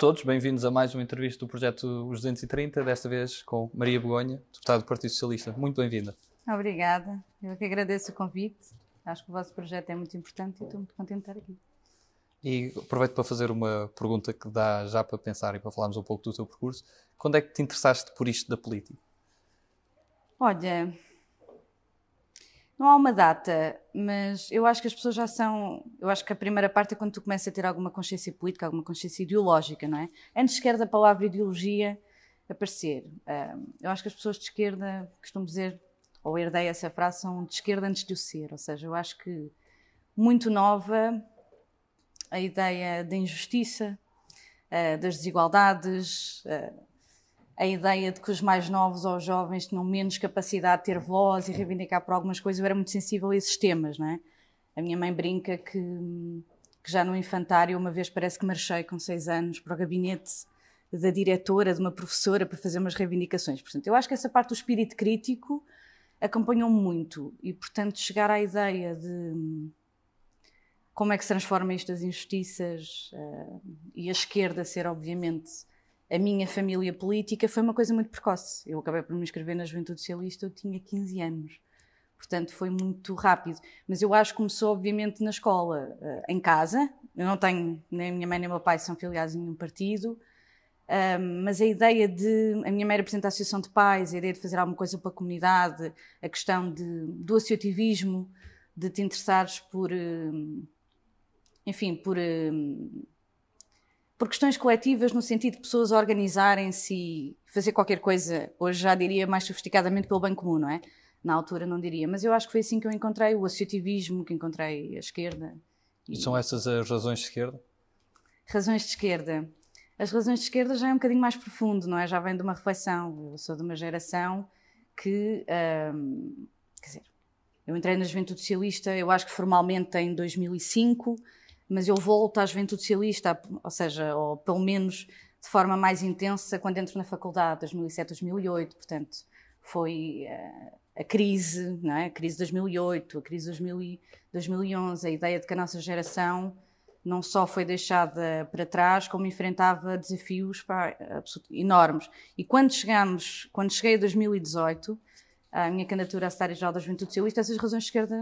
Todos, bem-vindos a mais uma entrevista do projeto Os 230, desta vez com Maria Begonha, deputada do Partido Socialista. Muito bem-vinda. Obrigada, eu que agradeço o convite. Acho que o vosso projeto é muito importante e estou muito contente de estar aqui. E aproveito para fazer uma pergunta que dá já para pensar e para falarmos um pouco do teu percurso. Quando é que te interessaste por isto da política? Olha, não há uma data, mas eu acho que as pessoas já são. Eu acho que a primeira parte é quando tu começas a ter alguma consciência política, alguma consciência ideológica, não é? Antes sequer da palavra ideologia aparecer. Eu acho que as pessoas de esquerda, costumo dizer, ou herdei essa frase, são de esquerda antes de o ser. Ou seja, eu acho que muito nova a ideia da injustiça, ah, das desigualdades ah, a ideia de que os mais novos ou os jovens tinham menos capacidade de ter voz e reivindicar por algumas coisas, eu era muito sensível a esses temas, não é? A minha mãe brinca que, que já no infantário, uma vez parece que marchei com seis anos para o gabinete da diretora, de uma professora, para fazer umas reivindicações. Portanto, eu acho que essa parte do espírito crítico acompanhou-me muito e, portanto, chegar à ideia de como é que se transforma isto das injustiças uh, e a esquerda ser, obviamente, a minha família política foi uma coisa muito precoce. Eu acabei por me inscrever na Juventude Socialista, eu tinha 15 anos. Portanto, foi muito rápido. Mas eu acho que começou, obviamente, na escola, eh, em casa. Eu não tenho, nem a minha mãe nem o meu pai são filiados em nenhum partido. mas a ideia de. A minha mãe representa a Associação de Pais, a ideia de fazer alguma coisa para a comunidade, a questão de, do associativismo, de te interessares por. Eh, enfim, por por questões coletivas, no sentido de pessoas organizarem-se e fazer qualquer coisa, hoje já diria mais sofisticadamente pelo bem comum, não é? Na altura não diria, mas eu acho que foi assim que eu encontrei o associativismo, que encontrei a esquerda. E, e são essas as razões de esquerda? Razões de esquerda. As razões de esquerda já é um bocadinho mais profundo, não é? Já vem de uma reflexão. Eu sou de uma geração que. Hum, quer dizer, eu entrei na Juventude Socialista, eu acho que formalmente em 2005 mas eu volto à juventude socialista, ou seja, ou pelo menos de forma mais intensa quando entro na faculdade, 2007, 2008, portanto, foi uh, a crise, não é? a crise de 2008, a crise de 2011, a ideia de que a nossa geração não só foi deixada para trás, como enfrentava desafios enormes. E quando chegamos, quando cheguei a 2018, a minha candidatura a secretária-geral da Juventude Socialista, essas razões de esquerda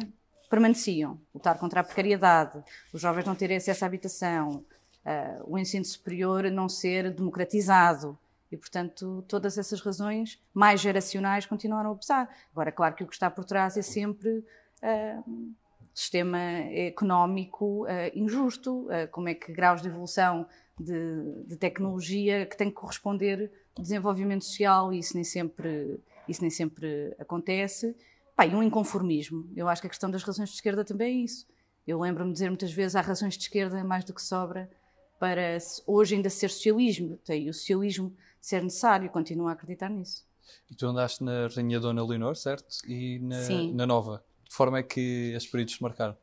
permaneciam. Lutar contra a precariedade, os jovens não terem acesso à habitação, uh, o ensino superior não ser democratizado. E, portanto, todas essas razões mais geracionais continuaram a pesar. Agora, claro que o que está por trás é sempre uh, sistema económico uh, injusto, uh, como é que graus de evolução de, de, tecnologia que tem que corresponder desenvolvimento social e isso nem sempre, isso nem sempre acontece. Pá, e um inconformismo. Eu acho que a questão das razões de esquerda também é isso. Eu lembro-me de dizer muitas vezes há razões de esquerda mais do que sobra para hoje ainda ser socialismo. E o socialismo ser necessário, continuo a acreditar nisso. E tu andaste na Rainha Dona Leonor, certo? E na, Sim. na Nova. De forma é que estes períodos te marcaram?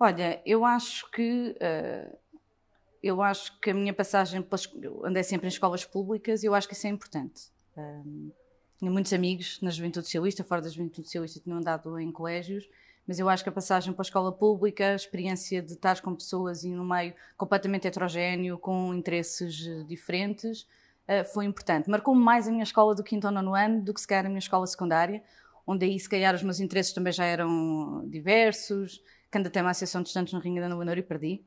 Olha, eu acho que uh, eu acho que a minha passagem pelas, andei sempre em escolas públicas e eu acho que isso é importante. Um, tinha muitos amigos na Juventude Socialista, fora da Juventude Socialista, tinham andado em colégios, mas eu acho que a passagem para a escola pública, a experiência de estar com pessoas e num meio completamente heterogéneo, com interesses eh, diferentes, eh, foi importante. Marcou-me mais a minha escola do quinto ao nono ano do que se calhar a minha escola secundária, onde aí se calhar os meus interesses também já eram diversos, candidatei uma associação de estudantes no Ringue da Leonor e perdi.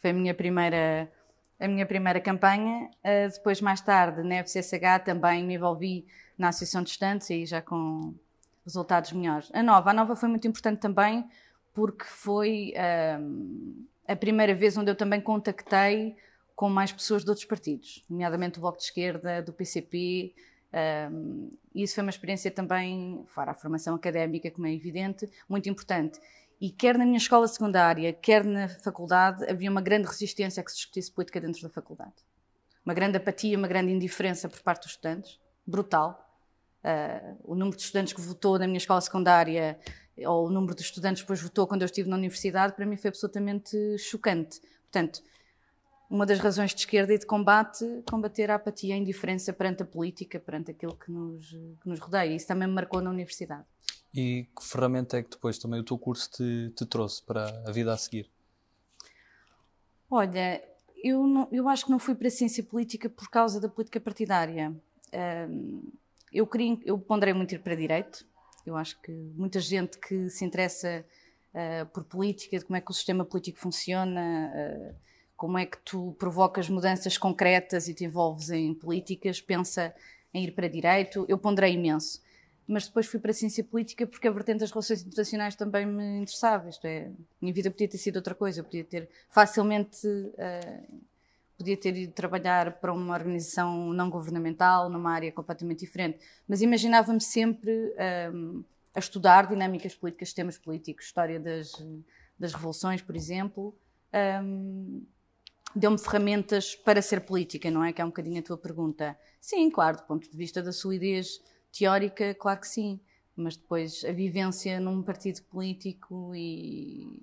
Foi a minha primeira a minha primeira campanha. Uh, depois, mais tarde, na FCSH, também me envolvi na Associação de Estudantes e já com resultados melhores. A nova, a nova foi muito importante também porque foi uh, a primeira vez onde eu também contactei com mais pessoas de outros partidos, nomeadamente do Bloco de Esquerda, do PCP. Um, isso foi uma experiência também, fora a formação académica, como é evidente, muito importante. E quer na minha escola secundária, quer na faculdade, havia uma grande resistência a que se discutisse política dentro da faculdade. Uma grande apatia, uma grande indiferença por parte dos estudantes, brutal. Uh, o número de estudantes que votou na minha escola secundária ou o número de estudantes que depois votou quando eu estive na universidade, para mim foi absolutamente chocante. Portanto, uma das razões de esquerda e de combate, combater a apatia e a indiferença perante a política, perante aquilo que nos, que nos rodeia. Isso também me marcou na universidade. E que ferramenta é que depois também o teu curso te, te trouxe para a vida a seguir? Olha, eu, não, eu acho que não fui para a ciência política por causa da política partidária. Eu, queria, eu ponderei muito ir para direito. Eu acho que muita gente que se interessa uh, por política, de como é que o sistema político funciona, uh, como é que tu provocas mudanças concretas e te envolves em políticas, pensa em ir para direito. Eu ponderei imenso. Mas depois fui para a ciência política porque a vertente das relações internacionais também me interessava. Isto é, minha vida podia ter sido outra coisa. Eu podia ter facilmente uh, podia ter ido trabalhar para uma organização não governamental, numa área completamente diferente. Mas imaginava-me sempre um, a estudar dinâmicas políticas, sistemas políticos, história das, das revoluções, por exemplo. Um, Deu-me ferramentas para ser política, não é? Que é um bocadinho a tua pergunta. Sim, claro, do ponto de vista da solidez teórica, claro que sim. Mas depois a vivência num partido político e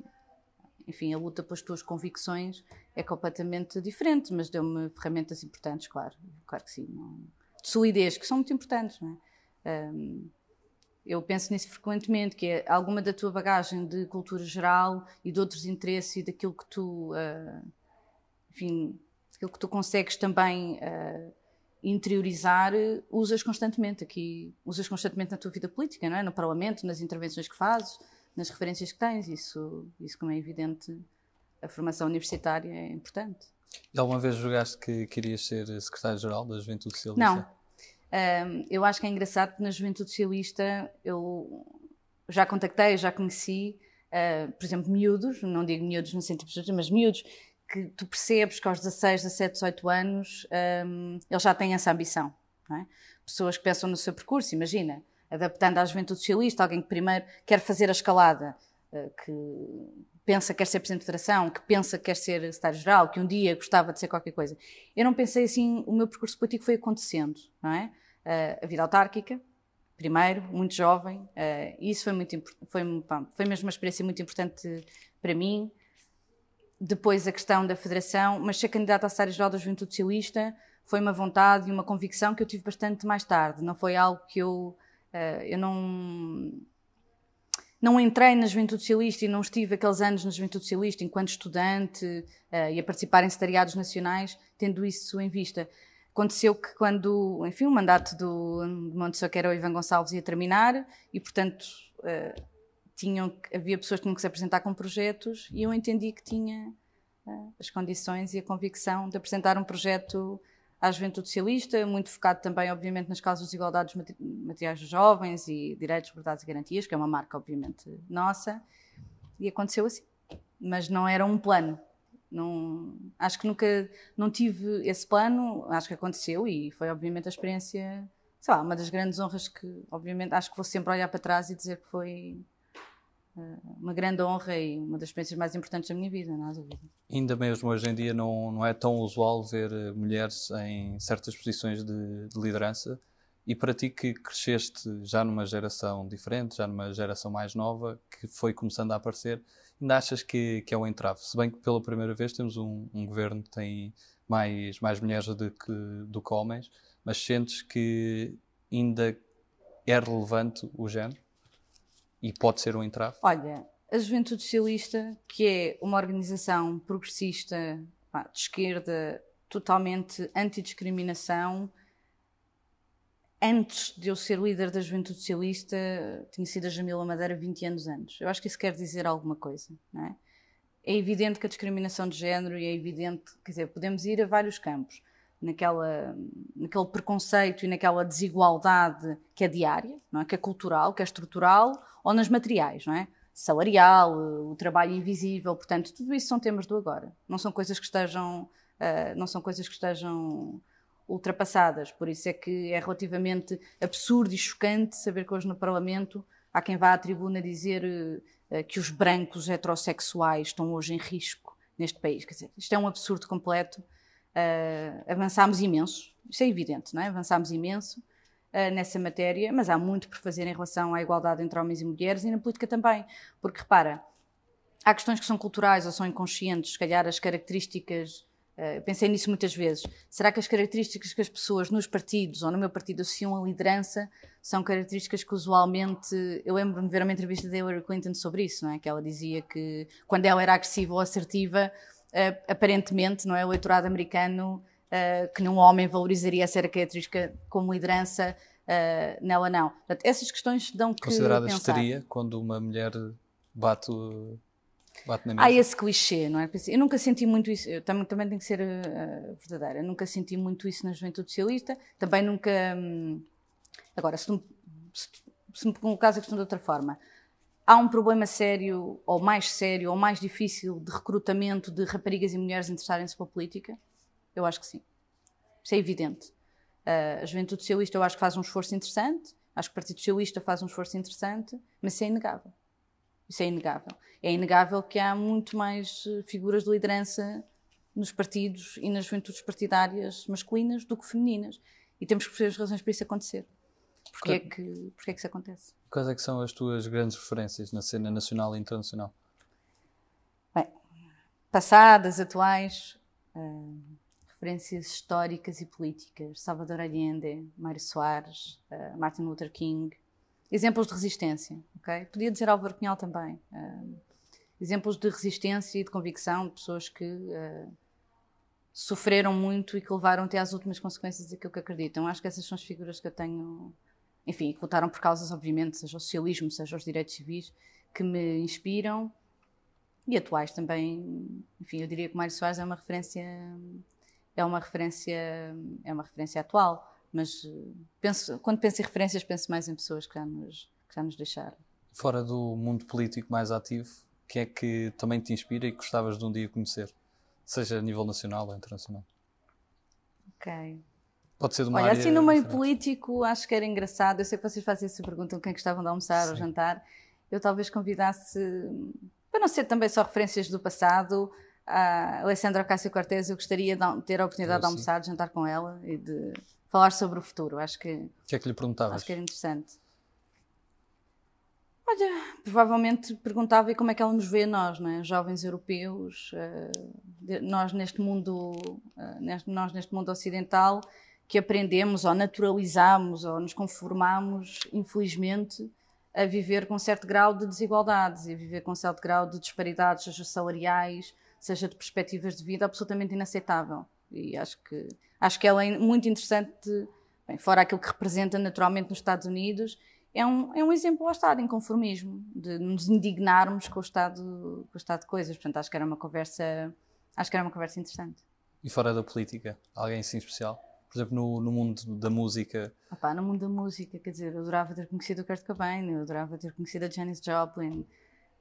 enfim, a luta pelas tuas convicções é completamente diferente, mas deu-me ferramentas importantes, claro, claro que sim, de solidez, que são muito importantes, não é? Um, eu penso nisso frequentemente, que é alguma da tua bagagem de cultura geral e de outros interesses e daquilo que tu, uh, enfim, aquilo que tu consegues também uh, interiorizar, usas constantemente aqui, usas constantemente na tua vida política, não é? No Parlamento, nas intervenções que fazes, nas referências que tens, isso, isso como é evidente, a formação universitária é importante. E alguma vez julgaste que querias ser secretário-geral da Juventude Socialista? Não. Um, eu acho que é engraçado que na Juventude Socialista eu já contactei, já conheci, uh, por exemplo, miúdos, não digo miúdos no sentido de mas miúdos, que tu percebes que aos 16, 17, 18 anos um, eles já têm essa ambição. É? Pessoas que pensam no seu percurso, imagina, adaptando à juventude socialista, alguém que primeiro quer fazer a escalada, eh, que pensa que quer ser Presidente da Federação, que pensa que quer ser Secretário-Geral, que um dia gostava de ser qualquer coisa. Eu não pensei assim, o meu percurso político foi acontecendo, não é? Eh, a vida autárquica, primeiro, muito jovem, eh, e isso foi, muito, foi, foi mesmo uma experiência muito importante para mim. Depois a questão da Federação, mas ser candidata a Secretário-Geral da Juventude Socialista foi uma vontade e uma convicção que eu tive bastante mais tarde, não foi algo que eu eu não não entrei na Juventude Socialista e não estive aqueles anos na Juventude Socialista enquanto estudante uh, e a participar em secretariados nacionais, tendo isso em vista. Aconteceu que quando, enfim, o mandato do, do Montessor, que era o Ivan Gonçalves, ia terminar e, portanto, uh, tinham, havia pessoas que tinham que se apresentar com projetos e eu entendi que tinha uh, as condições e a convicção de apresentar um projeto à juventude socialista, muito focado também, obviamente, nas causas de igualdades materiais dos jovens e direitos, liberdades e garantias, que é uma marca, obviamente, nossa. E aconteceu assim. Mas não era um plano. Não, acho que nunca não tive esse plano, acho que aconteceu e foi, obviamente, a experiência, sei lá, uma das grandes honras que, obviamente, acho que vou sempre olhar para trás e dizer que foi uma grande honra e uma das experiências mais importantes da minha vida, não há dúvida. Ainda mesmo hoje em dia não, não é tão usual ver eh, mulheres em certas posições de, de liderança e para ti que cresceste já numa geração diferente, já numa geração mais nova, que foi começando a aparecer, ainda achas que, que é um entrave? Se bem que pela primeira vez temos um, um governo que tem mais, mais mulheres do que, do que homens, mas sentes que ainda é relevante o género? E pode ser um entrave? Olha, a Juventude Socialista, que é uma organização progressista pá, de esquerda, totalmente antidiscriminação, antes de eu ser líder da Juventude Socialista, tinha sido a Jamila Madeira 20 anos antes. Eu acho que isso quer dizer alguma coisa, não é? É evidente que a discriminação de género, e é evidente, quer dizer, podemos ir a vários campos naquela, naquele preconceito e naquela desigualdade que é diária, não é? que é cultural, que é estrutural, ou nas materiais, não é? Salarial, o trabalho invisível, portanto, tudo isso são temas do agora. Não são coisas que estejam, uh, não são coisas que estejam ultrapassadas. Por isso é que é relativamente absurdo e chocante saber que hoje no Parlamento há quem vá à tribuna dizer uh, que os brancos heterossexuais estão hoje em risco neste país. Quer dizer, isto é um absurdo completo Uh, avançámos imenso, isso é evidente, não é? Avançámos imenso uh, nessa matéria, mas há muito por fazer em relação à igualdade entre homens e mulheres e na política também. Porque repara, há questões que são culturais ou são inconscientes, se calhar as características. Uh, pensei nisso muitas vezes. Será que as características que as pessoas nos partidos ou no meu partido associam à liderança são características que usualmente. Eu lembro-me de ver uma entrevista da Hillary Clinton sobre isso, não é? Que ela dizia que quando ela era agressiva ou assertiva, aparentemente, não é? O eleitorado americano, que num homem valorizaria essa característica como liderança, nela não. Portanto, essas questões dão que Considerada pensar. histeria quando uma mulher bate, bate na mesa. Há esse clichê, não é? Eu nunca senti muito isso, eu também, também tenho que ser uh, verdadeira, eu nunca senti muito isso na juventude socialista, também nunca... Hum, agora, se, se, se me colocas a questão de outra forma, há um problema sério, ou mais sério, ou mais difícil de recrutamento de raparigas e mulheres interessarem-se pela política? Eu acho que sim. Isso é evidente. Uh, a juventude socialista eu acho que faz um esforço interessante, acho que o Partido Socialista faz um esforço interessante, mas isso é inegável. Isso é inegável. É inegável que há muito mais eh, figuras de liderança nos partidos e nas juventudes partidárias masculinas do que femininas. E temos que perceber as razões para isso acontecer. Porquê é que, porquê é que isso acontece? Quais é que são as tuas grandes referências na cena nacional e internacional? Bem, passadas, atuais, uh, referências históricas e políticas. Salvador Allende, Mário Soares, uh, Martin Luther King, exemplos de resistência, ok? Podia dizer Álvaro Cunhal também. Uh, exemplos de resistência e de convicção de pessoas que sofreram muito e que levaram até às últimas consequências daquilo que acreditam. Acho que essas são as figuras que eu tenho, enfim, que lutaram por causas, obviamente, seja o socialismo, seja os direitos civis, que me inspiram e atuais também. Enfim, eu diria que Mário Soares é uma referência, é uma referência, é uma referência atual mas eh, penso, quando penso em referências, penso mais em pessoas que já nos, que já nos deixaram. Fora do mundo político mais ativo, quem é que também te inspira e que gostavas de um dia conhecer? Seja a nível nacional ou internacional. Ok. Pode ser de uma Olha, área assim no meio político, acho que era engraçado. Eu sei que vocês fazem essa pergunta quem gostavam de almoçar Sim. ou jantar. Eu talvez convidasse, para não ser também só referências do passado, a Alessandra Ocasio-Cortez. Eu gostaria de ter a oportunidade de almoçar, de jantar com ela e de falar sobre o futuro. Acho que, O que é que lhe perguntavas? acho que era interessante. Olha, provavelmente perguntava como é que ela nos vê nós, não é? Jovens europeus, eh, nós neste mundo, eh, nós neste mundo ocidental, que aprendemos ou naturalizamos ou nos conformamos, infelizmente, a viver com certo grau de desigualdades e a viver com certo grau de disparidades, seja salariais, seja de perspectivas de vida, absolutamente inaceitável. E acho que, acho que ela é muito interessante, bem, fora aquilo que representa naturalmente nos Estados Unidos, é um, é um exemplo, lá está, de inconformismo, de nos indignarmos com o estado, com o estado de coisas. Portanto, acho que era uma conversa, acho que era uma conversa interessante. E fora da política? Alguém assim especial? Por exemplo, no, no mundo da música, Opá, no mundo da música, quer dizer, eu adorava ter conhecido o Kurt Cobain, eu adorava ter conhecido a Janis Joplin,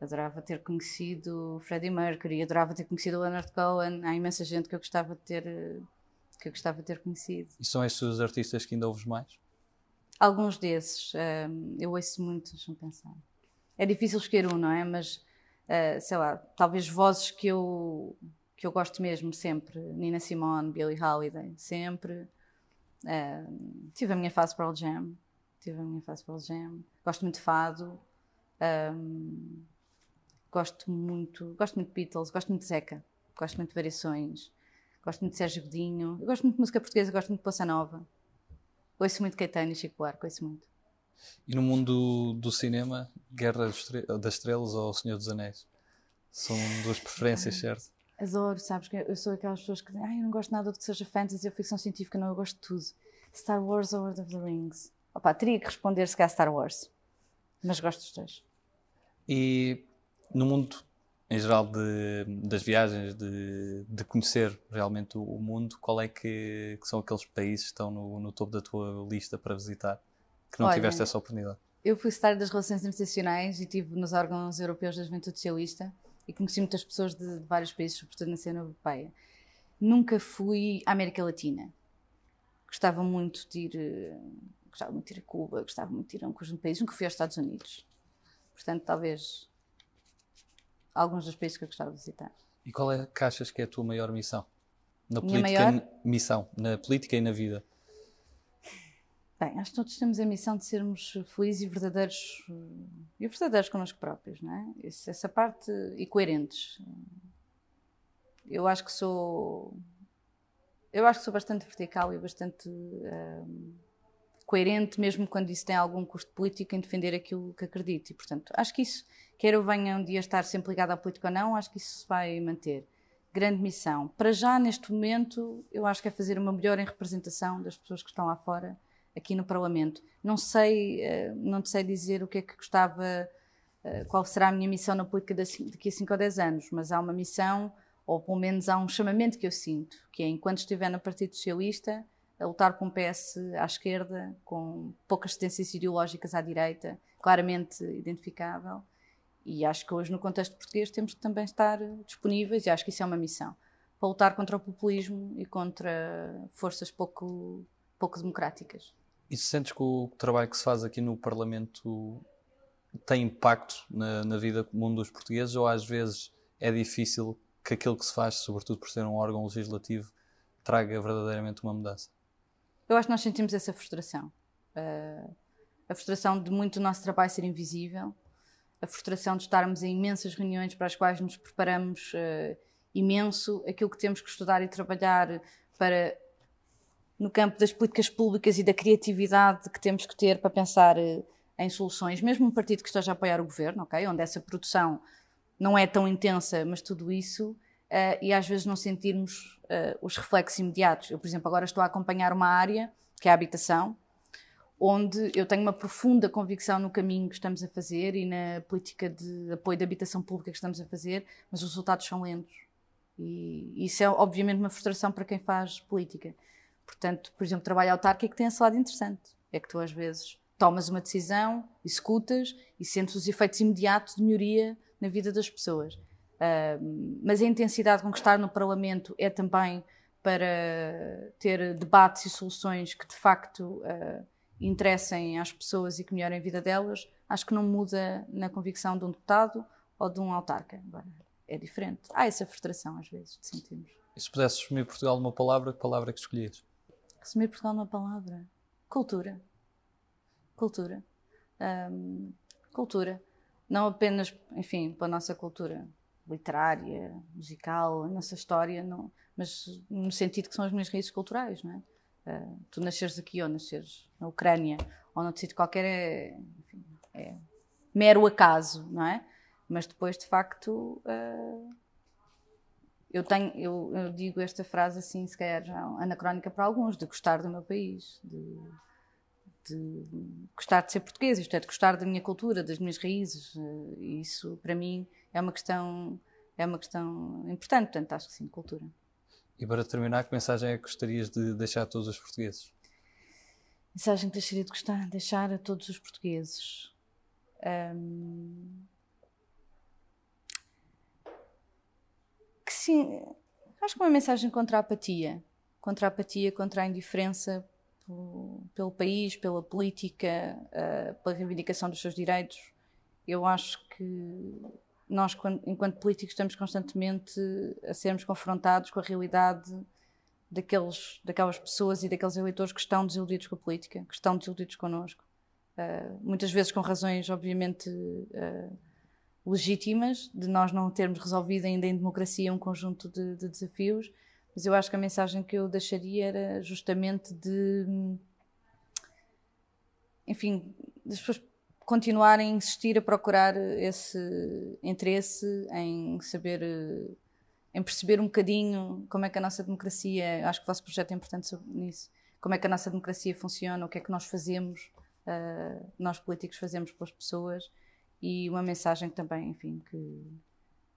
adorava ter conhecido o Freddie Mercury, adorava ter conhecido o Leonard Cohen. Há imensa gente que eu gostava de ter, eh, que eu gostava de ter conhecido. e são estes os artistas que ainda ouves mais? Alguns desses, hum, eu ouço muito, deixa-me pensar. É difícil escolher um, não é? Mas, ah, sei lá, talvez vozes que eu, que eu gosto mesmo sempre. Nina Simone, Billie Holiday, sempre. Ah, tive a minha fase Pearl Jam. Tive a minha fase Pearl Jam. Gosto muito de fado. Hum, gosto muito, gosto muito de Beatles, gosto muito de Zeca. Gosto muito de variações. Gosto muito de Sérgio Godinho. Gosto muito de música portuguesa, gosto muito de Bossa Nova. Ouço muito Caetano e Chico Buarque, ouço muito. E no mundo do, cinema, Guerra das Estrelas ou O Senhor dos Anéis? São duas preferências, certo? Adoro, sabes? que Eu sou aquelas pessoas que dizem, ai, eu não gosto nada do que seja fantasy ou ficção científica, não, eu gosto de tudo. Star Wars ou Lord of the Rings? Opa, teria que responder se calhar Star Wars. Mas gosto dos dois. E no mundo, em geral, de, das viagens, de, de conhecer realmente o, o mundo, qual é que, que são aqueles países que estão no, no topo da tua lista para visitar que não Olha, tiveste essa oportunidade? Eu fui secretária das Relações Internacionais e estive nos órgãos europeus da Juventude Socialista e conheci muitas pessoas de, de vários países, sobretudo na cena europeia. Nunca fui à América Latina. Gostava muito de ir, eh, gostava muito de ir a Cuba, gostava muito de ir a um conjunto de países. Nunca fui aos Estados Unidos. Portanto, talvez alguns dos países que eu gostava de visitar. E qual é que achas que é a tua maior missão? Na Minha política maior? missão, na política e na vida. Bem, acho que todos temos a missão de sermos felizes e verdadeiros e verdadeiros connosco próprios, não é? Essa parte e coerentes. Eu acho que sou eu acho que sou bastante vertical e bastante ehm, coerente, mesmo quando isso tem algum custo político em defender aquilo que acredito. E, portanto, acho que isso, quer eu venha um dia estar sempre ligado à política ou não, acho que isso se vai manter. grande missão. Para já, neste momento, eu acho que é fazer uma melhor representação das pessoas que estão lá fora, aqui no Parlamento. Não sei, uh, não sei dizer o que é que gostava, uh, qual será a minha missão na política daqui a 5 ou 10 anos, mas há uma missão, ou pelo menos há um chamamento que eu sinto, que é enquanto estiver no Partido Socialista, a lutar com um PS à esquerda, com poucas tendências ideológicas à direita, claramente identificável. E acho que hoje, no contexto português, temos que também estar disponíveis, e acho que isso é uma missão, para lutar contra o populismo e contra forças pouco, pouco democráticas. E se sentes que o trabalho que se faz aqui no Parlamento tem impacto na, na vida comum dos portugueses, ou às vezes é difícil que aquilo que se faz, sobretudo por ser um órgão legislativo, traga verdadeiramente uma mudança? Eu acho que nós sentimos essa frustração. Uh, a frustração de muito do nosso trabalho ser invisível, a frustração de estarmos em imensas reuniões para as quais nos preparamos uh, imenso, aquilo que temos que estudar e trabalhar para, no campo das políticas públicas e da criatividade que temos que ter para pensar uh, em soluções, mesmo um partido que esteja a apoiar o governo, okay, onde essa produção não é tão intensa, mas tudo isso uh, e às vezes não sentirmos uh, os reflexos imediatos. Eu, por exemplo, agora estou a acompanhar uma área, que é a habitação, onde eu tenho uma profunda convicção no caminho que estamos a fazer e na política de apoio da habitação pública que estamos a fazer, mas os resultados são lentos. E isso é, obviamente, uma frustração para quem faz política. Portanto, por exemplo, trabalho autárquico tem esse lado interessante. É que tu, às vezes, tomas uma decisão, escutas e sentes os efeitos imediatos de melhoria na vida das pessoas. Uh, mas a intensidade com que estar no Parlamento é também para ter debates e soluções que de facto uh, interessem às pessoas e que melhorem a vida delas. Acho que não muda na convicção de um deputado ou de um autarca. Agora, é diferente. Há essa frustração às vezes, sentimos. E se pudesse resumir Portugal numa palavra, que palavra é que escolhias? Resumir Portugal numa palavra? Cultura. Cultura. Um, cultura. Não apenas, enfim, para a nossa cultura literária, musical, a nossa história, não, mas no sentido que são as minhas raízes culturais, não é? Uh, tu nasceres aqui ou nasceres na Ucrânia ou noutro sítio qualquer é, enfim, é, mero acaso, não é? Mas depois, de facto, uh, eu tenho, eu, eu, digo esta frase assim, se calhar já anacrónica para alguns, de gostar do meu país, de, de gostar de ser português, isto é, de gostar da minha cultura, das minhas raízes. Uh, isso, para mim, é uma questão, é uma questão importante, portanto, acho que sim, cultura. E para terminar, que mensagem é que gostarias de deixar a todos os portugueses? Mensagem que deixaria de gostar, deixar a todos os portugueses. que sim, acho que uma mensagem contra a apatia, contra a apatia, contra a indiferença pelo, país, pela política, uh, pela reivindicação dos seus direitos. Eu acho que nós, enquanto políticos, estamos constantemente a sermos confrontados com a realidade daqueles, daquelas pessoas e daqueles eleitores que estão desiludidos com a política, que estão desiludidos connosco. Uh, muitas vezes com razões, obviamente, uh, legítimas, de nós não termos resolvido ainda em democracia um conjunto de, de desafios, mas eu acho que a mensagem que eu deixaria era justamente de. Enfim, das pessoas continuarem a insistir a procurar esse interesse em saber, em perceber um bocadinho como é que a nossa democracia, acho que o vosso projeto é importante sobre nisso, como é que a nossa democracia funciona, o que é que nós fazemos, uh, nós políticos fazemos pelas pessoas e uma mensagem também, enfim, que,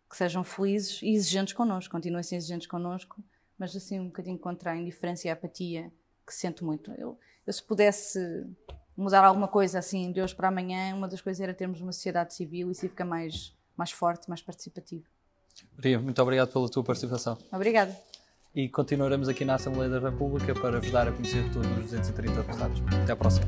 que sejam felizes e exigentes connosco, continuem a ser exigentes connosco, mas assim um bocadinho contra a indiferença e a apatia que sinto muito. Eu, eu se pudesse mudar alguma coisa assim de hoje para amanhã, uma das coisas era termos uma sociedade civil e isso fica mais, mais forte, mais participativo. Maria, muito obrigado pela tua participação. Obrigada. E continuaremos aqui na Assembleia da República para vos dar a conhecer todos os 230 deputados. Até à próxima.